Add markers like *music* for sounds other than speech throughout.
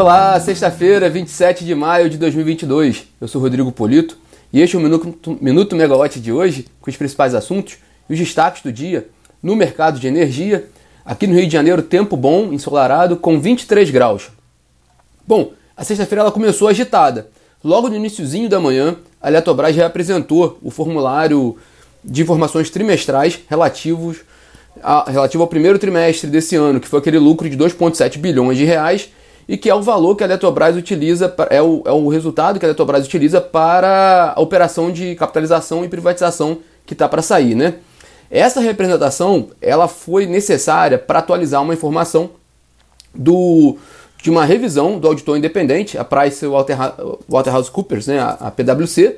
Olá, sexta-feira, 27 de maio de 2022. Eu sou Rodrigo Polito e este é o Minuto, Minuto Megawatt de hoje, com os principais assuntos e os destaques do dia no mercado de energia. Aqui no Rio de Janeiro, tempo bom, ensolarado, com 23 graus. Bom, a sexta-feira ela começou agitada. Logo no iníciozinho da manhã, a Eletrobras apresentou o formulário de informações trimestrais relativos a, relativo ao primeiro trimestre desse ano, que foi aquele lucro de 2,7 bilhões de reais e que é o valor que a Eletrobras utiliza, é o, é o resultado que a Eletrobras utiliza para a operação de capitalização e privatização que está para sair, né? Essa representação ela foi necessária para atualizar uma informação do, de uma revisão do auditor independente, a Price Waterhouse né, a, a PwC,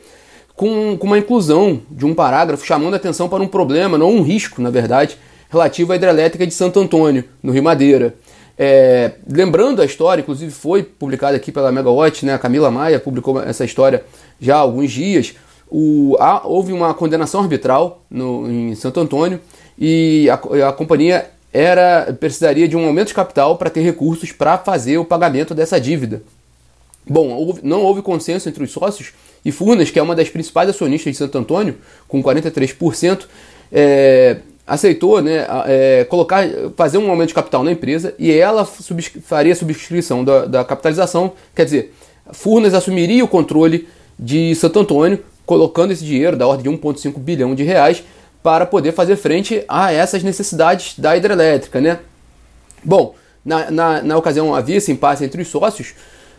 com, com uma inclusão de um parágrafo chamando a atenção para um problema, não um risco, na verdade, relativo à hidrelétrica de Santo Antônio, no Rio Madeira. É, lembrando a história, inclusive foi publicada aqui pela Megawatt, né, a Camila Maia publicou essa história já há alguns dias. O, há, houve uma condenação arbitral no, em Santo Antônio e a, a companhia era precisaria de um aumento de capital para ter recursos para fazer o pagamento dessa dívida. Bom, houve, não houve consenso entre os sócios e Furnas, que é uma das principais acionistas de Santo Antônio, com 43%, é, aceitou né, é, colocar, fazer um aumento de capital na empresa e ela faria a subscrição da, da, capitalização, quer dizer, Furnas assumiria o controle de Santo Antônio, colocando esse dinheiro da ordem de 1,5 bilhão de reais para poder fazer frente a essas necessidades da hidrelétrica. Né? Bom, na, na, na ocasião havia esse impasse entre os sócios,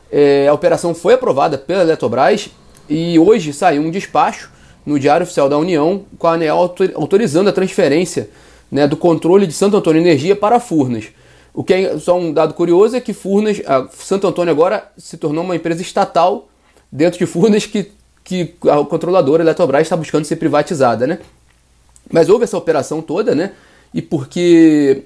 é, a operação foi aprovada pela Eletrobras e hoje saiu um despacho no Diário Oficial da União, com a ANEEL autorizando a transferência né, do controle de Santo Antônio Energia para Furnas. O que é só um dado curioso é que Furnas, Santo Antônio agora se tornou uma empresa estatal dentro de Furnas que, que a controladora Eletrobras está buscando ser privatizada, né? Mas houve essa operação toda, né? E porque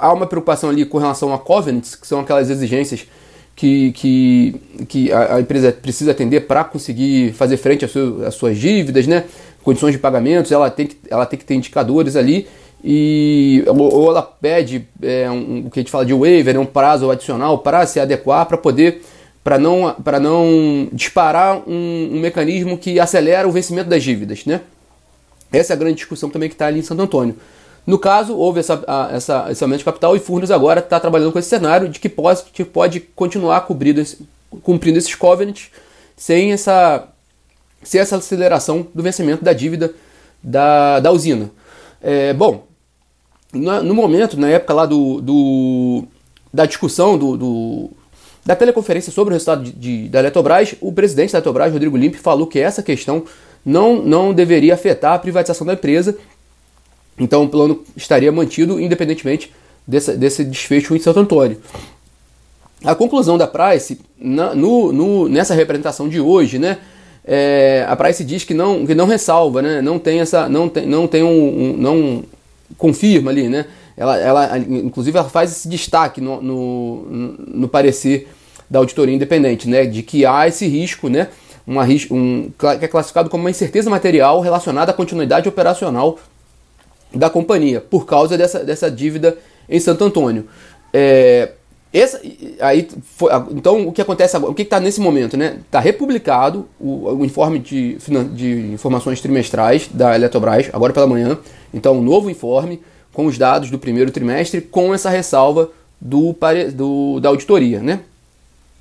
há uma preocupação ali com relação a covenants, que são aquelas exigências que, que, que a, empresa precisa atender para conseguir fazer frente às, às suas dívidas, né? condições de pagamentos, ela tem que, ela tem que ter indicadores ali e ou ela pede é, um, o que a gente fala de waiver, né, um prazo adicional para se adequar para poder para não, para não disparar um, um, mecanismo que acelera o vencimento das dívidas, né? Essa é a grande discussão também que está ali em Santo Antônio. No caso, houve essa, essa, esse aumento de capital e Furnas agora está trabalhando com esse cenário de que pode, que pode continuar cumprindo esses covenants sem essa, sem essa aceleração do vencimento da dívida da, da usina. É, bom, no, no, momento, na época lá do, do da discussão do, do, da teleconferência sobre o resultado de, de, da Eletrobras, o presidente da Eletrobras, Rodrigo Limpe, falou que essa questão não, não deveria afetar a privatização da empresa então o plano estaria mantido independentemente desse, desse desfecho em Santo Antônio. A conclusão da Price, na, no, no, nessa representação de hoje, né, é, a Price diz que não, que não ressalva, né, não tem essa, não tem, não tem um, um não confirma ali, né, ela, ela, inclusive ela faz esse destaque no, no, no parecer da auditoria independente, né, de que há esse risco, né, uma, um, que é classificado como uma incerteza material relacionada à continuidade operacional da companhia por causa dessa, dessa dívida em Santo Antônio. É, essa, aí foi, então o que acontece agora? O que está nesse momento? Está né? Tá republicado o, o, informe de, de informações trimestrais da Eletrobras, agora pela manhã. Então, um novo informe com os dados do primeiro trimestre, com essa ressalva do, do, da auditoria. Né?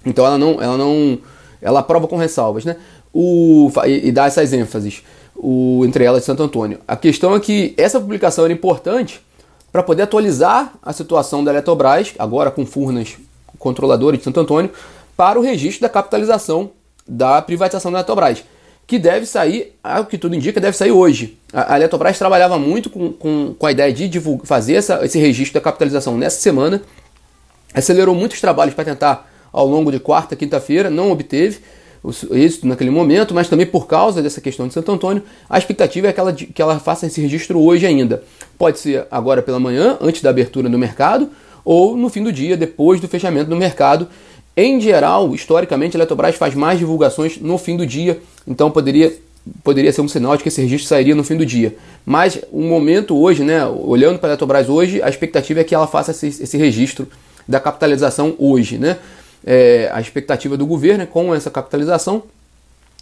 Então ela não, ela não. Ela aprova com ressalvas, né? O, e, e dá essas ênfases o, entre elas Santo Antônio. A questão é que essa publicação era importante para poder atualizar a situação da Eletrobras, agora com Furnas controladora de Santo Antônio, para o registro da capitalização da privatização da Eletrobras, que deve sair, o que tudo indica, deve sair hoje. A, Eletrobras trabalhava muito com, com, com a ideia de divulgar, fazer essa, esse registro da capitalização nessa semana, acelerou muitos trabalhos para tentar ao longo de quarta, quinta-feira, não obteve, êxito naquele momento, mas também por causa dessa questão de Santo Antônio, a expectativa é que ela, que ela faça esse registro hoje ainda. Pode ser agora pela manhã, antes da abertura do mercado, ou no fim do dia, depois do fechamento do mercado. Em geral, historicamente, a Eletrobras faz mais divulgações no fim do dia, então poderia, poderia ser um sinal de que esse registro sairia no fim do dia. Mas o momento hoje, né, olhando para a Eletrobras hoje, a expectativa é que ela faça esse, esse registro da capitalização hoje. Né? É, a expectativa do governo é com essa capitalização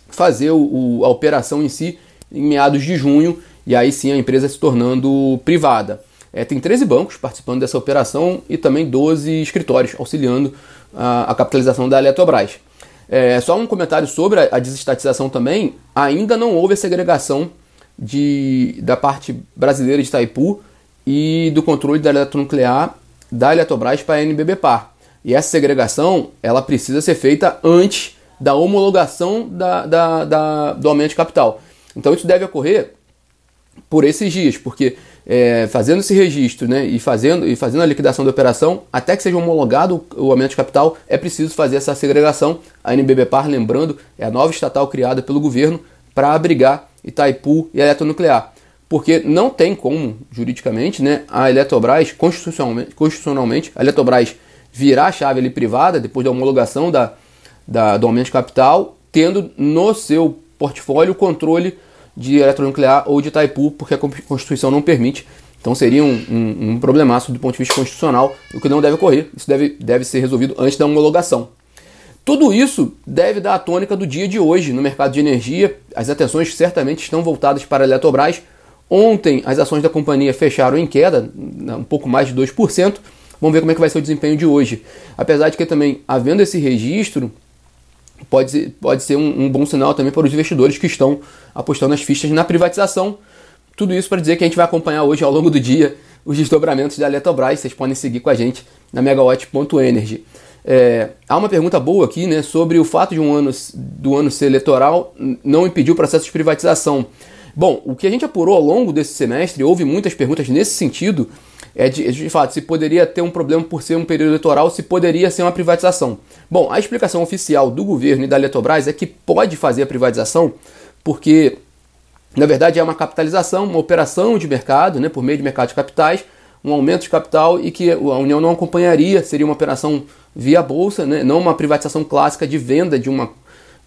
fazer o, o, a operação em si em meados de junho e aí sim a empresa se tornando privada. É, tem 13 bancos participando dessa operação e também 12 escritórios auxiliando a, a capitalização da Eletrobras. É, só um comentário sobre a, a desestatização também, ainda não houve a segregação de, da parte brasileira de Itaipu e do controle da eletronuclear da Eletrobras para a NBBPAR. E essa segregação ela precisa ser feita antes da homologação da, da, da, do aumento de capital. Então isso deve ocorrer por esses dias, porque é, fazendo esse registro né, e, fazendo, e fazendo a liquidação da operação, até que seja homologado o aumento de capital, é preciso fazer essa segregação. A NBBPAR, lembrando, é a nova estatal criada pelo governo para abrigar Itaipu e eletronuclear. Porque não tem como, juridicamente, né, a Eletrobras, constitucionalmente, constitucionalmente, a Eletrobras virar a chave ali privada, depois da homologação da, da, do aumento de capital, tendo no seu portfólio o controle de eletronuclear ou de Itaipu, porque a Constituição não permite. Então seria um, um, um problemaço do ponto de vista constitucional, o que não deve ocorrer. Isso deve, deve ser resolvido antes da homologação. Tudo isso deve dar a tônica do dia de hoje no mercado de energia. As atenções certamente estão voltadas para a Eletrobras. Ontem as ações da companhia fecharam em queda, um pouco mais de 2%. Vamos ver como é que vai ser o desempenho de hoje. Apesar de que também, havendo esse registro, pode ser, pode ser um, um, bom sinal também para os investidores que estão apostando as fichas na privatização. Tudo isso para dizer que a gente vai acompanhar hoje ao longo do dia os desdobramentos da Eletrobras. Vocês podem seguir com a gente na megawatt.energy. É, há uma pergunta boa aqui né, sobre o fato de um ano, do ano ser eleitoral não impedir o processo de privatização. Bom, o que a gente apurou ao longo desse semestre, houve muitas perguntas nesse sentido, é de, de fato, se poderia ter um problema por ser um período eleitoral, se poderia ser uma privatização. Bom, a explicação oficial do governo e da Eletrobras é que pode fazer a privatização porque, na verdade, é uma capitalização, uma operação de mercado, né, por meio de mercado de capitais, um aumento de capital e que a União não acompanharia, seria uma operação via bolsa, né, não uma privatização clássica de venda de uma,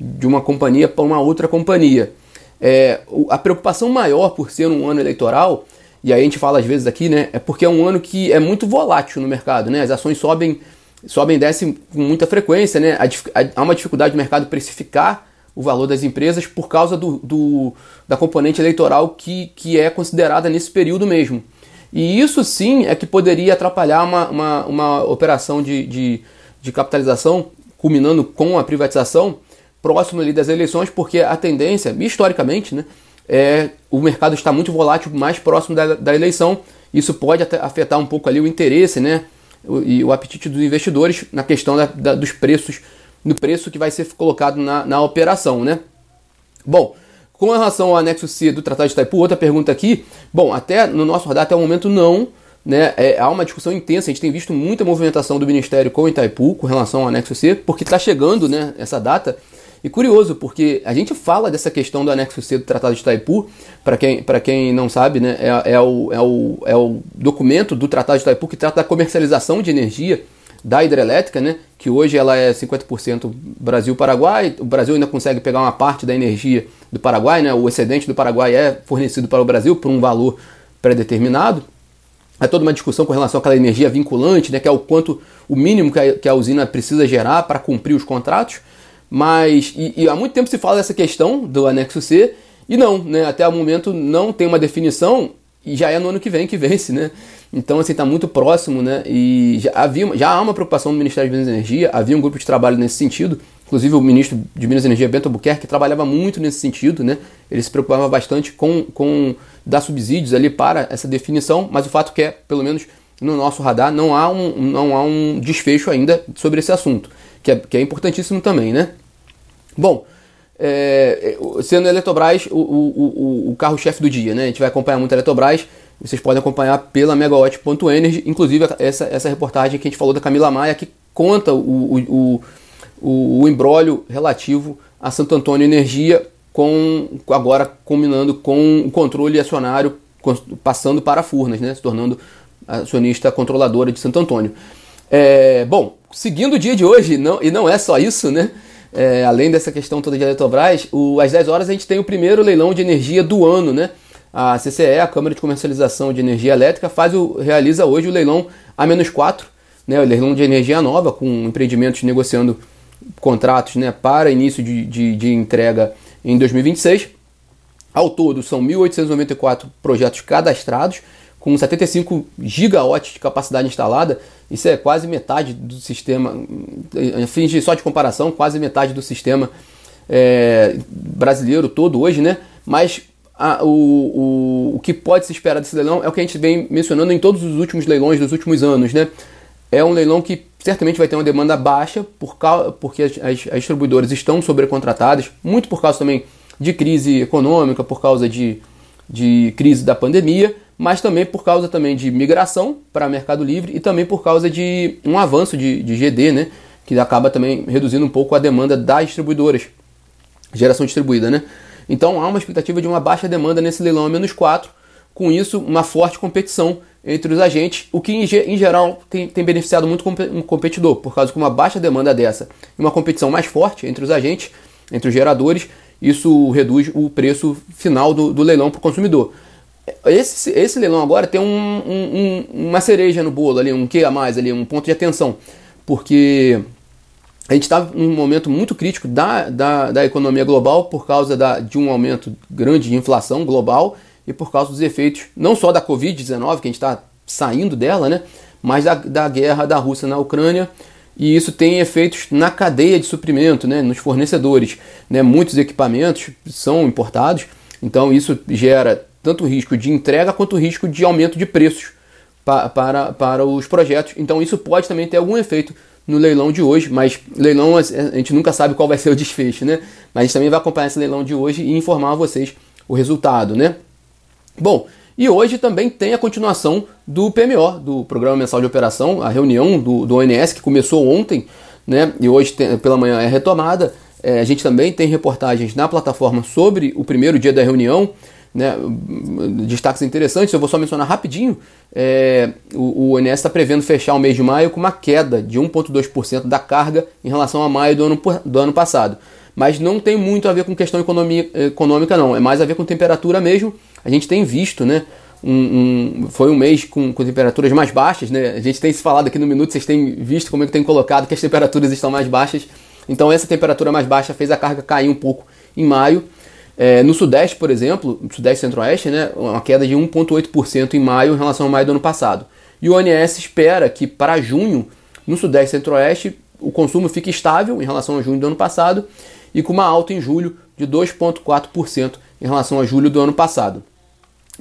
de uma companhia para uma outra companhia. É, a preocupação maior por ser um ano eleitoral e aí a gente fala às vezes aqui, né? É porque é um ano que é muito volátil no mercado, né? As ações sobem, sobem e descem com muita frequência, né? Há uma dificuldade do mercado precificar o valor das empresas por causa do, do, da componente eleitoral que, que é considerada nesse período mesmo. E isso sim é que poderia atrapalhar uma, uma, uma operação de, de, de capitalização, culminando com a privatização, próximo ali das eleições, porque a tendência, historicamente, né? É, o mercado está muito volátil mais próximo da, da eleição. Isso pode afetar um pouco ali o interesse né, o, e o apetite dos investidores na questão da, da, dos preços, no preço que vai ser colocado na, na operação. Né? Bom, com relação ao anexo C do Tratado de Itaipu, outra pergunta aqui. Bom, até no nosso radar, até o momento, não. Né, é, há uma discussão intensa, a gente tem visto muita movimentação do Ministério com o Itaipu com relação ao anexo C, porque está chegando né, essa data e curioso, porque a gente fala dessa questão do anexo C do Tratado de Itaipu, para quem, quem não sabe, né, é, é, o, é, o, é o documento do Tratado de Itaipu que trata da comercialização de energia da hidrelétrica, né, que hoje ela é 50% Brasil-Paraguai, o Brasil ainda consegue pegar uma parte da energia do Paraguai, né, o excedente do Paraguai é fornecido para o Brasil por um valor pré-determinado. Há toda uma discussão com relação àquela energia vinculante, né, que é o quanto o mínimo que a, que a usina precisa gerar para cumprir os contratos. Mas, e, e, há muito tempo se fala dessa questão do anexo C, e não, né? Até o momento não tem uma definição, e já é no ano que vem que *laughs* vence, né? Então, assim, está muito próximo, né? E já, havia, já há uma preocupação do Ministério de Minas e Energia, havia um grupo de trabalho nesse sentido, inclusive o ministro de Minas e Energia, Bento Albuquerque, trabalhava muito nesse sentido, né? Ele se preocupava bastante com, com dar subsídios ali para essa definição, mas o fato é que, pelo menos no nosso radar, não há um, não há um desfecho ainda sobre esse assunto, que é, que é importantíssimo também, né? Bom, é, sendo a Eletrobras o, o, o, o carro-chefe do dia, né? A gente vai acompanhar muito a Eletrobras. Vocês podem acompanhar pela megawatt.energy, inclusive essa, essa reportagem que a gente falou da Camila Maia, que conta o, o, o, embrólio relativo a Santo Antônio Energia, com agora combinando com o controle acionário passando para Furnas, né? Se tornando acionista controladora de Santo Antônio. É, bom, seguindo o dia de hoje, não, e não é só isso, né? É, além dessa questão toda de Eletrobras, o, às 10 horas a gente tem o primeiro leilão de energia do ano, né? A CCE, a Câmara de Comercialização de Energia Elétrica, faz o, realiza hoje o leilão A-4, né, o leilão de energia nova, com empreendimentos negociando contratos né, para início de, de, de entrega em 2026. Ao todo, são 1.894 projetos cadastrados, com 75 gigawatts de capacidade instalada. Isso é quase metade do sistema, em fins de só de comparação, quase metade do sistema é, brasileiro todo hoje, né? Mas a, o, o, o que pode se esperar desse leilão é o que a gente vem mencionando em todos os últimos leilões dos últimos anos, né? É um leilão que certamente vai ter uma demanda baixa, por causa, porque as, as, as distribuidoras estão sobrecontratadas, muito por causa também de crise econômica, por causa de, de crise da pandemia, mas também por causa também de migração para Mercado Livre e também por causa de um avanço de, de GD, né, que acaba também reduzindo um pouco a demanda das distribuidoras, geração distribuída. Né? Então há uma expectativa de uma baixa demanda nesse leilão a menos 4, com isso uma forte competição entre os agentes, o que em, geral tem, tem beneficiado muito um competidor, por causa de uma baixa demanda dessa e uma competição mais forte entre os agentes, entre os geradores, isso reduz o preço final do, do leilão para o consumidor. Esse, esse leilão agora tem um, um, uma cereja no bolo ali, um que a mais ali, um ponto de atenção, porque a gente está num momento muito crítico da, da, da economia global por causa da, de um aumento grande de inflação global e por causa dos efeitos não só da Covid-19, que a gente está saindo dela, né, mas da, da guerra da Rússia na Ucrânia e isso tem efeitos na cadeia de suprimento, né, nos fornecedores. Né, muitos equipamentos são importados, então isso gera tanto risco de entrega quanto risco de aumento de preços pa para, para os projetos. Então isso pode também ter algum efeito no leilão de hoje, mas leilão a gente nunca sabe qual vai ser o desfecho, né? Mas a gente também vai acompanhar esse leilão de hoje e informar a vocês o resultado, né? Bom, e hoje também tem a continuação do PMO, do Programa Mensal de Operação, a reunião do, do ONS, que começou ontem, né, e hoje tem, pela manhã é retomada. É, a gente também tem reportagens na plataforma sobre o primeiro dia da reunião, né, destaques interessantes, eu vou só mencionar rapidinho. É, o, o ONS está prevendo fechar o mês de maio com uma queda de 1,2% da carga em relação a maio do ano, do ano passado. Mas não tem muito a ver com questão econômica, não, é mais a ver com temperatura mesmo a gente tem visto, né? Um, um, foi um mês com, com, temperaturas mais baixas, né? A gente tem se falado aqui no minuto, vocês têm visto como é que tem colocado que as temperaturas estão mais baixas. Então essa temperatura mais baixa fez a carga cair um pouco em maio. É, no Sudeste, por exemplo, Sudeste Centro-Oeste, né, uma queda de 1,8% em maio em relação ao maio do ano passado. E o ONS espera que para junho, no Sudeste Centro-Oeste, o consumo fique estável em relação a junho do ano passado e com uma alta em julho de 2,4% em relação a julho do ano passado.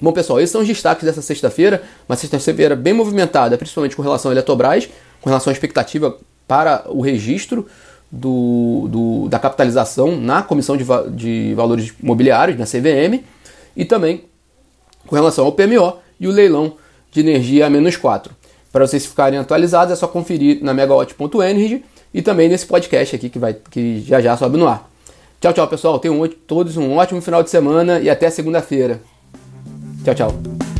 Bom, pessoal, esses são os destaques dessa sexta-feira, uma sexta-feira bem movimentada, principalmente com relação à Eletrobras, com relação à expectativa para o registro do, do, da capitalização na Comissão de, de Valores Mobiliários, na CVM, e também com relação ao PMO e o leilão de energia a menos 4. Para vocês ficarem atualizados, é só conferir na megawatt.energy e também nesse podcast aqui que, vai, que já já sobe no ar. Tchau, tchau, pessoal. Tenham todos um ótimo final de semana e até segunda-feira. Tchau, tchau.